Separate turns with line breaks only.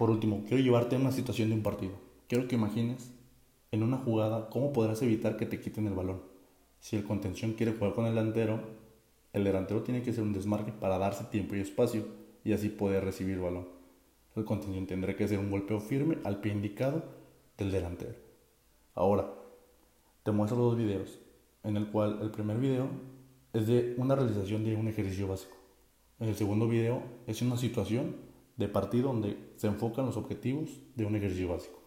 Por último, quiero llevarte a una situación de un partido. Quiero que imagines en una jugada cómo podrás evitar que te quiten el balón. Si el contención quiere jugar con el delantero, el delantero tiene que hacer un desmarque para darse tiempo y espacio y así poder recibir el balón. El contención tendrá que hacer un golpeo firme al pie indicado del delantero. Ahora, te muestro dos videos, en el cual el primer video es de una realización de un ejercicio básico. En el segundo video es una situación de partido donde se enfocan los objetivos de un ejercicio básico.